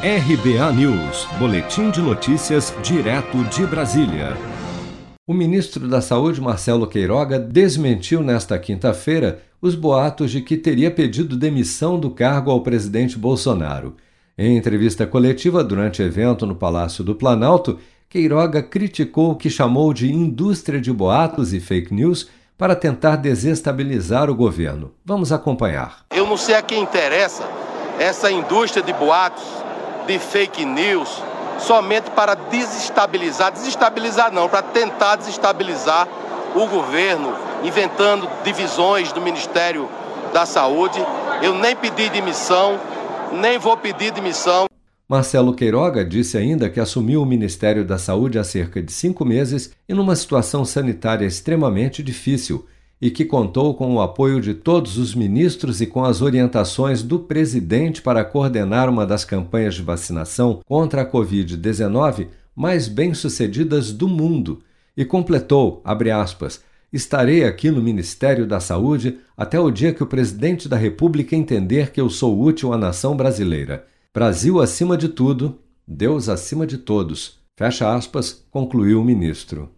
RBA News, Boletim de Notícias, direto de Brasília. O ministro da Saúde, Marcelo Queiroga, desmentiu nesta quinta-feira os boatos de que teria pedido demissão do cargo ao presidente Bolsonaro. Em entrevista coletiva durante evento no Palácio do Planalto, Queiroga criticou o que chamou de indústria de boatos e fake news para tentar desestabilizar o governo. Vamos acompanhar. Eu não sei a quem interessa essa indústria de boatos de fake news somente para desestabilizar, desestabilizar não, para tentar desestabilizar o governo, inventando divisões do Ministério da Saúde. Eu nem pedi demissão, nem vou pedir demissão. Marcelo Queiroga disse ainda que assumiu o Ministério da Saúde há cerca de cinco meses e numa situação sanitária extremamente difícil e que contou com o apoio de todos os ministros e com as orientações do presidente para coordenar uma das campanhas de vacinação contra a Covid-19 mais bem-sucedidas do mundo. E completou, aspas, estarei aqui no Ministério da Saúde até o dia que o presidente da República entender que eu sou útil à nação brasileira. Brasil acima de tudo, Deus acima de todos. Fecha aspas, concluiu o ministro.